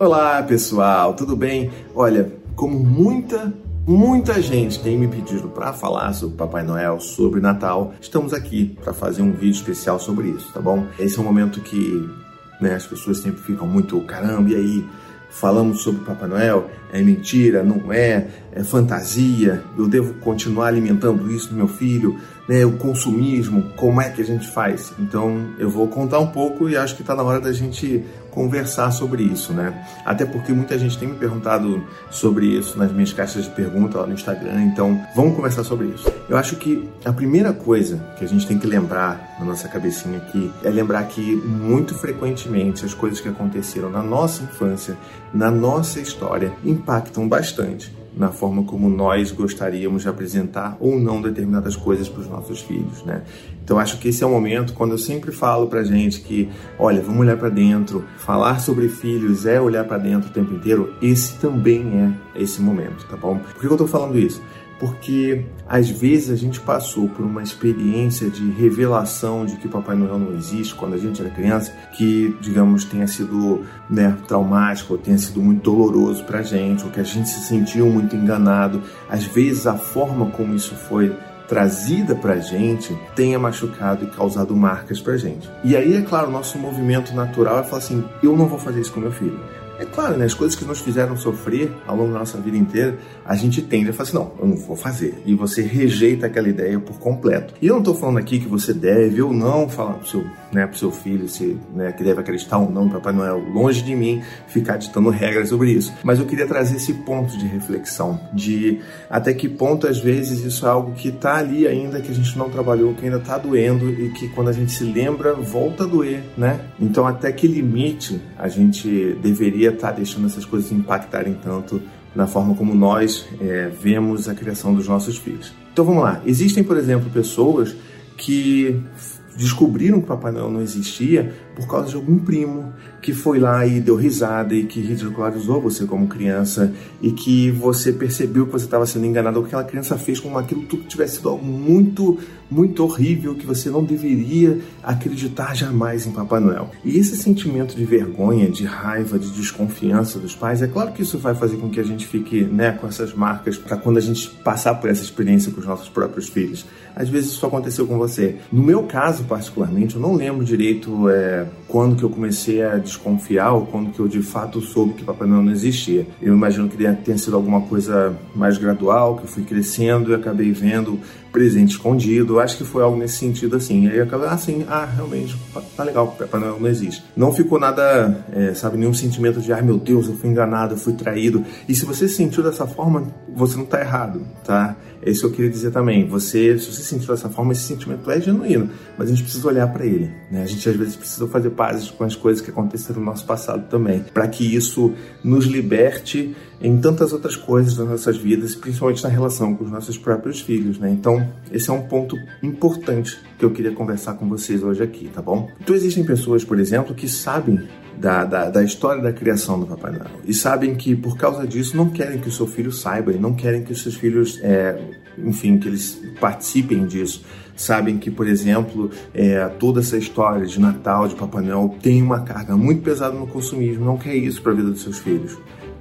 Olá pessoal, tudo bem? Olha, como muita, muita gente tem me pedido para falar sobre Papai Noel, sobre Natal, estamos aqui para fazer um vídeo especial sobre isso, tá bom? Esse é um momento que né, as pessoas sempre ficam muito, caramba, e aí? Falamos sobre Papai Noel? É mentira? Não é? É fantasia? Eu devo continuar alimentando isso no meu filho? Né, o consumismo? Como é que a gente faz? Então eu vou contar um pouco e acho que está na hora da gente conversar sobre isso, né? Até porque muita gente tem me perguntado sobre isso nas minhas caixas de pergunta lá no Instagram, então vamos conversar sobre isso. Eu acho que a primeira coisa que a gente tem que lembrar na nossa cabecinha aqui é lembrar que muito frequentemente as coisas que aconteceram na nossa infância, na nossa história, impactam bastante na forma como nós gostaríamos de apresentar ou não determinadas coisas para os nossos filhos, né? Então acho que esse é o momento quando eu sempre falo para gente que, olha, vamos olhar para dentro, falar sobre filhos é olhar para dentro o tempo inteiro. Esse também é esse momento, tá bom? Por que eu estou falando isso? Porque às vezes a gente passou por uma experiência de revelação de que Papai Noel não existe quando a gente era criança, que, digamos, tenha sido né, traumático, ou tenha sido muito doloroso para a gente, ou que a gente se sentiu muito enganado. Às vezes a forma como isso foi trazida para a gente tenha machucado e causado marcas para a gente. E aí, é claro, o nosso movimento natural é falar assim: eu não vou fazer isso com meu filho. É claro, né? As coisas que nos fizeram sofrer ao longo da nossa vida inteira, a gente tende a falar assim, não, eu não vou fazer. E você rejeita aquela ideia por completo. E eu não estou falando aqui que você deve ou não falar pro seu, né, seu filho se, né, que deve acreditar ou não Papai Noel. Longe de mim ficar ditando regras sobre isso. Mas eu queria trazer esse ponto de reflexão, de até que ponto, às vezes, isso é algo que está ali ainda, que a gente não trabalhou, que ainda está doendo e que quando a gente se lembra, volta a doer, né? Então, até que limite a gente deveria deveria estar tá deixando essas coisas impactarem tanto na forma como nós é, vemos a criação dos nossos filhos. Então vamos lá. Existem, por exemplo, pessoas que descobriram que Papai Noel não existia por causa de algum primo que foi lá e deu risada e que ridicularizou você como criança e que você percebeu que você estava sendo enganado ou que aquela criança fez como aquilo tudo tivesse sido algo muito, muito horrível que você não deveria acreditar jamais em Papai Noel. E esse sentimento de vergonha, de raiva, de desconfiança dos pais, é claro que isso vai fazer com que a gente fique né, com essas marcas para quando a gente passar por essa experiência com os nossos próprios filhos. Às vezes isso aconteceu com você. No meu caso, particularmente, eu não lembro direito é, quando que eu comecei a desconfiar ou quando que eu de fato soube que Papai Noel não existia. Eu imagino que tenha sido alguma coisa mais gradual, que eu fui crescendo e acabei vendo presente escondido. Acho que foi algo nesse sentido assim. E aí acabei assim, ah, realmente, tá legal, Papai Noel não existe. Não ficou nada, é, sabe, nenhum sentimento de, ai meu Deus, eu fui enganado, eu fui traído. E se você se sentiu dessa forma, você não tá errado, tá? É isso que eu queria dizer também. Você, se você se sentiu dessa forma, esse sentimento é genuíno, mas a gente precisa olhar para ele, né? A gente às vezes precisa fazer pazes com as coisas que aconteceram no nosso passado também, para que isso nos liberte em tantas outras coisas das nossas vidas, principalmente na relação com os nossos próprios filhos, né? Então, esse é um ponto importante que eu queria conversar com vocês hoje aqui, tá bom? Então, existem pessoas, por exemplo, que sabem da, da, da, história da criação do Papai Noel e sabem que por causa disso não querem que o seu filho saiba e não querem que os seus filhos, é, enfim, que eles participem disso. Sabem que, por exemplo, é, toda essa história de Natal, de Papai Noel, tem uma carga muito pesada no consumismo, não quer isso para a vida dos seus filhos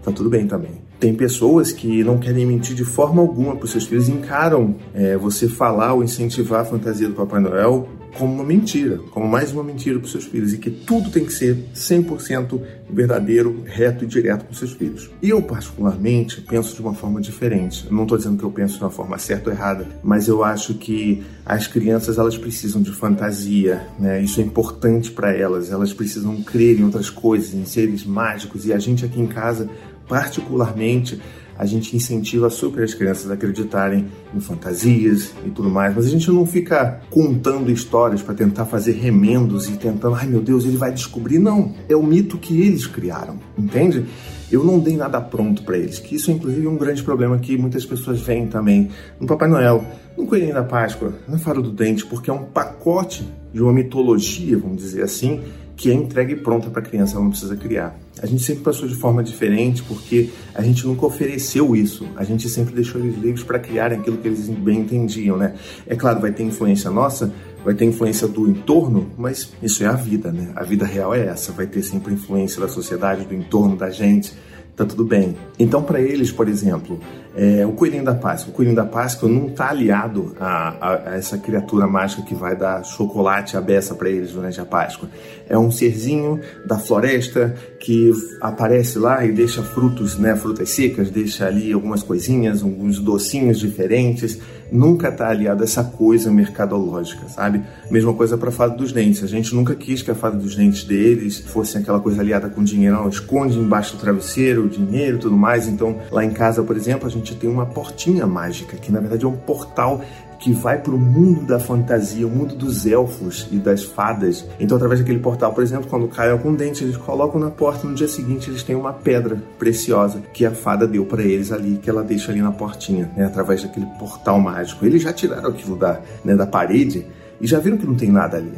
tá tudo bem também. Tem pessoas que não querem mentir de forma alguma para os seus filhos, encaram é, você falar ou incentivar a fantasia do Papai Noel como uma mentira, como mais uma mentira para os seus filhos, e que tudo tem que ser 100% verdadeiro, reto e direto com seus filhos. E eu, particularmente, penso de uma forma diferente. Não estou dizendo que eu penso de uma forma certa ou errada, mas eu acho que as crianças elas precisam de fantasia, né? Isso é importante para elas. Elas precisam crer em outras coisas, em seres mágicos, e a gente aqui em casa particularmente, a gente incentiva super as crianças a acreditarem em fantasias e tudo mais, mas a gente não fica contando histórias para tentar fazer remendos e tentando, ai meu Deus, ele vai descobrir. Não, é o mito que eles criaram, entende? Eu não dei nada pronto para eles, que isso é inclusive um grande problema que muitas pessoas veem também no Papai Noel, no Coelhinho da Páscoa, na Faro do Dente, porque é um pacote de uma mitologia, vamos dizer assim, que é entregue pronta para a criança, ela não precisa criar. A gente sempre passou de forma diferente porque a gente nunca ofereceu isso. A gente sempre deixou eles livres para criarem aquilo que eles bem entendiam, né? É claro, vai ter influência nossa, vai ter influência do entorno, mas isso é a vida, né? A vida real é essa, vai ter sempre influência da sociedade, do entorno da gente tá tudo bem. Então, para eles, por exemplo, é, o coelhinho da Páscoa, o coelhinho da Páscoa não está aliado a, a, a, essa criatura mágica que vai dar chocolate à beça para eles durante a Páscoa. É um serzinho da floresta que aparece lá e deixa frutos, né, frutas secas, deixa ali algumas coisinhas, alguns docinhos diferentes. Nunca está aliado a essa coisa mercadológica, sabe? Mesma coisa para a fada dos dentes. A gente nunca quis que a fada dos dentes deles fosse aquela coisa aliada com dinheiro, esconde embaixo do travesseiro dinheiro e tudo mais. Então, lá em casa, por exemplo, a gente tem uma portinha mágica, que na verdade é um portal que vai para o mundo da fantasia, o mundo dos elfos e das fadas. Então, através daquele portal, por exemplo, quando cai algum dente, eles colocam na porta. No dia seguinte, eles têm uma pedra preciosa que a fada deu para eles ali, que ela deixa ali na portinha, né, através daquele portal mágico. Eles já tiraram aquilo da, né, da parede e já viram que não tem nada ali.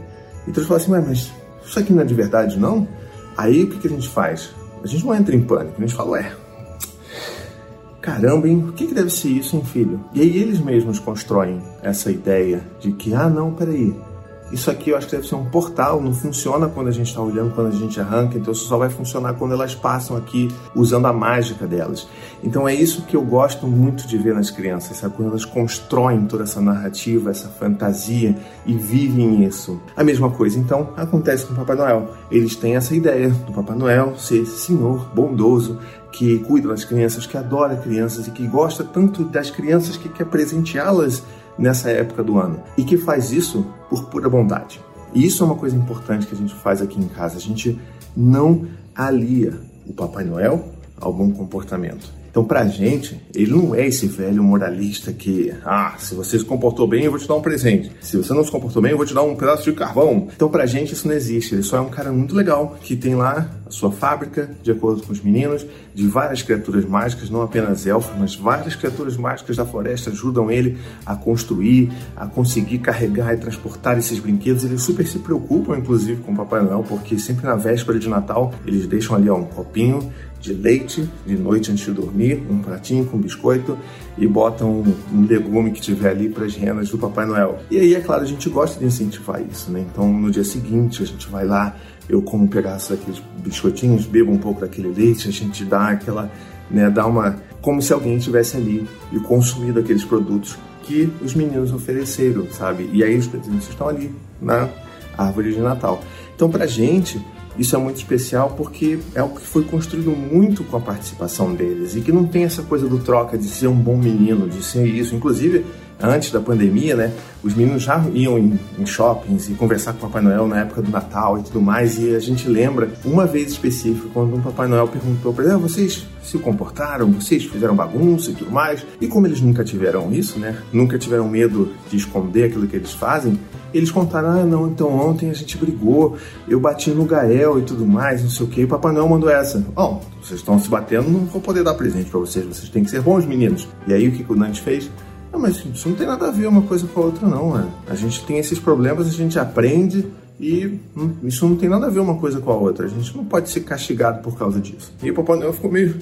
Então, eles falam assim: mas isso aqui não é de verdade, não? Aí, o que, que a gente faz? A gente não entra em pânico, a gente fala, ué, caramba, hein? O que, que deve ser isso, hein, filho? E aí eles mesmos constroem essa ideia de que, ah, não, peraí, isso aqui eu acho que deve ser um portal, não funciona quando a gente está olhando, quando a gente arranca, então isso só vai funcionar quando elas passam aqui usando a mágica delas. Então é isso que eu gosto muito de ver nas crianças, sabe? Quando elas constroem toda essa narrativa, essa fantasia e vivem isso. A mesma coisa então acontece com o Papai Noel. Eles têm essa ideia do Papai Noel ser senhor bondoso, que cuida das crianças, que adora crianças e que gosta tanto das crianças que quer presenteá-las nessa época do ano e que faz isso por pura bondade. E isso é uma coisa importante que a gente faz aqui em casa. A gente não alia o Papai Noel ao bom comportamento. Então, pra gente, ele não é esse velho moralista que, ah, se você se comportou bem, eu vou te dar um presente. Se você não se comportou bem, eu vou te dar um pedaço de carvão. Então, pra gente, isso não existe. Ele só é um cara muito legal que tem lá a sua fábrica, de acordo com os meninos, de várias criaturas mágicas, não apenas elfos, mas várias criaturas mágicas da floresta ajudam ele a construir, a conseguir carregar e transportar esses brinquedos. Eles super se preocupam, inclusive, com o Papai Noel, porque sempre na véspera de Natal eles deixam ali ó, um copinho de leite de noite antes de dormir, um pratinho com biscoito e botam um, um legume que tiver ali para as renas do Papai Noel. E aí, é claro, a gente gosta de incentivar isso, né? Então, no dia seguinte, a gente vai lá, eu como um pedaço daqueles biscoitinhos, bebo um pouco daquele leite, a gente dá aquela, né, dá uma, como se alguém estivesse ali e consumido aqueles produtos que os meninos ofereceram, sabe? E aí os presentes estão ali na árvore de Natal. Então, pra gente, isso é muito especial porque é algo que foi construído muito com a participação deles e que não tem essa coisa do troca de ser um bom menino, de ser isso. Inclusive, antes da pandemia, né, os meninos já iam em, em, shoppings e conversar com o Papai Noel na época do Natal e tudo mais. E a gente lembra uma vez específica quando um Papai Noel perguntou para eles: ah, vocês se comportaram, vocês fizeram bagunça e tudo mais. E como eles nunca tiveram isso, né, nunca tiveram medo de esconder aquilo que eles fazem, eles contaram: ah, não, então ontem a gente brigou, eu bati no Gael e tudo mais, não sei o que. E o Papai Noel mandou essa: bom, vocês estão se batendo, não vou poder dar presente para vocês, vocês têm que ser bons meninos. E aí o que, que o Dante fez? Não, mas isso não tem nada a ver uma coisa com a outra, não. Né? A gente tem esses problemas, a gente aprende e hum, isso não tem nada a ver uma coisa com a outra. A gente não pode ser castigado por causa disso. E o Papai Noel ficou meio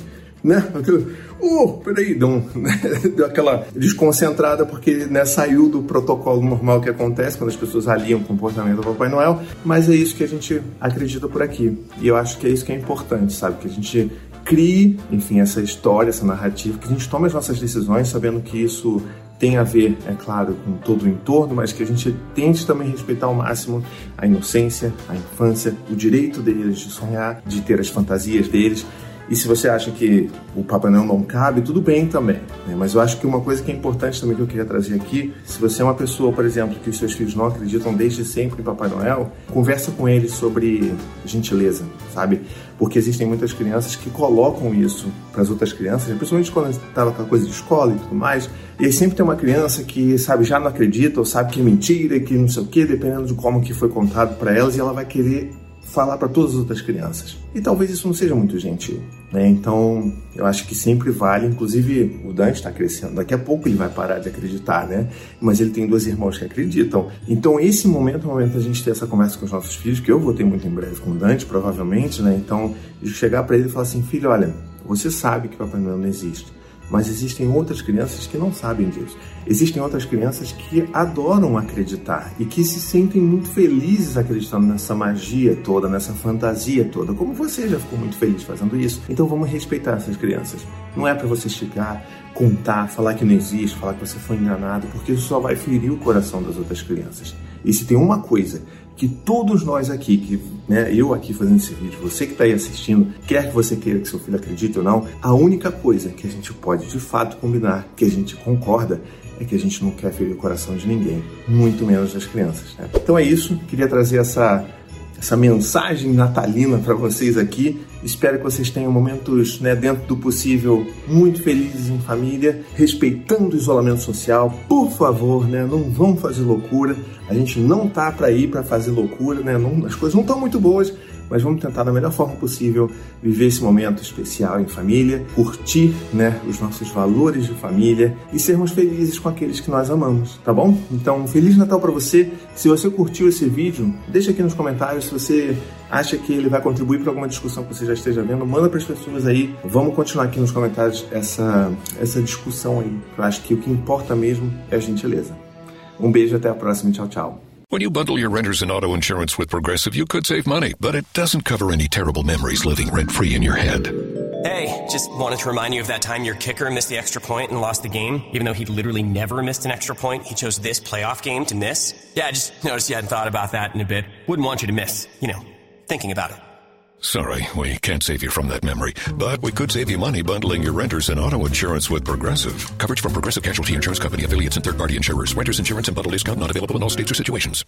né? Aquilo, oh, peraí, deu, um, né? deu aquela desconcentrada porque né, saiu do protocolo normal que acontece quando as pessoas aliam o comportamento do Papai Noel, mas é isso que a gente acredita por aqui. E eu acho que é isso que é importante, sabe? Que a gente crie, enfim, essa história, essa narrativa, que a gente tome as nossas decisões sabendo que isso tem a ver, é claro, com todo o entorno, mas que a gente tente também respeitar ao máximo a inocência, a infância, o direito deles de sonhar, de ter as fantasias deles e se você acha que o Papai Noel não cabe, tudo bem também. Né? Mas eu acho que uma coisa que é importante também que eu queria trazer aqui, se você é uma pessoa, por exemplo, que os seus filhos não acreditam desde sempre em Papai Noel, conversa com eles sobre gentileza, sabe? Porque existem muitas crianças que colocam isso para as outras crianças, principalmente quando estava com a coisa de escola e tudo mais. E aí sempre tem uma criança que, sabe, já não acredita ou sabe que é mentira, que não sei o quê, dependendo de como que foi contado para elas, e ela vai querer falar para todas as outras crianças. E talvez isso não seja muito gentil. Né? Então, eu acho que sempre vale, inclusive o Dante está crescendo, daqui a pouco ele vai parar de acreditar, né? Mas ele tem dois irmãos que acreditam. Então, esse momento é o momento da gente ter essa conversa com os nossos filhos, que eu vou ter muito em breve com o Dante, provavelmente, né? Então, chegar para ele e falar assim: filho, olha, você sabe que o Papai Noel não existe. Mas existem outras crianças que não sabem disso. Existem outras crianças que adoram acreditar e que se sentem muito felizes acreditando nessa magia toda, nessa fantasia toda, como você já ficou muito feliz fazendo isso. Então vamos respeitar essas crianças. Não é para você chegar, contar, falar que não existe, falar que você foi enganado, porque isso só vai ferir o coração das outras crianças. E se tem uma coisa que todos nós aqui, que né, eu aqui fazendo esse vídeo, você que está aí assistindo, quer que você queira que seu filho acredite ou não, a única coisa que a gente pode de fato combinar, que a gente concorda, é que a gente não quer ferir o coração de ninguém, muito menos das crianças. Né? Então é isso, queria trazer essa essa mensagem natalina para vocês aqui. Espero que vocês tenham momentos, né, dentro do possível, muito felizes em família, respeitando o isolamento social. Por favor, né, não vão fazer loucura. A gente não tá para ir para fazer loucura, né? Não, as coisas não estão muito boas mas vamos tentar da melhor forma possível viver esse momento especial em família, curtir, né, os nossos valores de família e sermos felizes com aqueles que nós amamos, tá bom? Então, feliz Natal para você. Se você curtiu esse vídeo, deixa aqui nos comentários se você acha que ele vai contribuir para alguma discussão que você já esteja vendo, manda para as pessoas aí. Vamos continuar aqui nos comentários essa essa discussão aí. Eu acho que o que importa mesmo é a gentileza. Um beijo até a próxima, tchau, tchau. When you bundle your renters and auto insurance with Progressive, you could save money, but it doesn't cover any terrible memories living rent free in your head. Hey, just wanted to remind you of that time your kicker missed the extra point and lost the game, even though he'd literally never missed an extra point. He chose this playoff game to miss. Yeah, I just noticed you hadn't thought about that in a bit. Wouldn't want you to miss, you know, thinking about it. Sorry, we can't save you from that memory, but we could save you money bundling your renters and auto insurance with Progressive. Coverage from Progressive Casualty Insurance Company affiliates and third-party insurers. Renters insurance and bundle discount not available in all states or situations.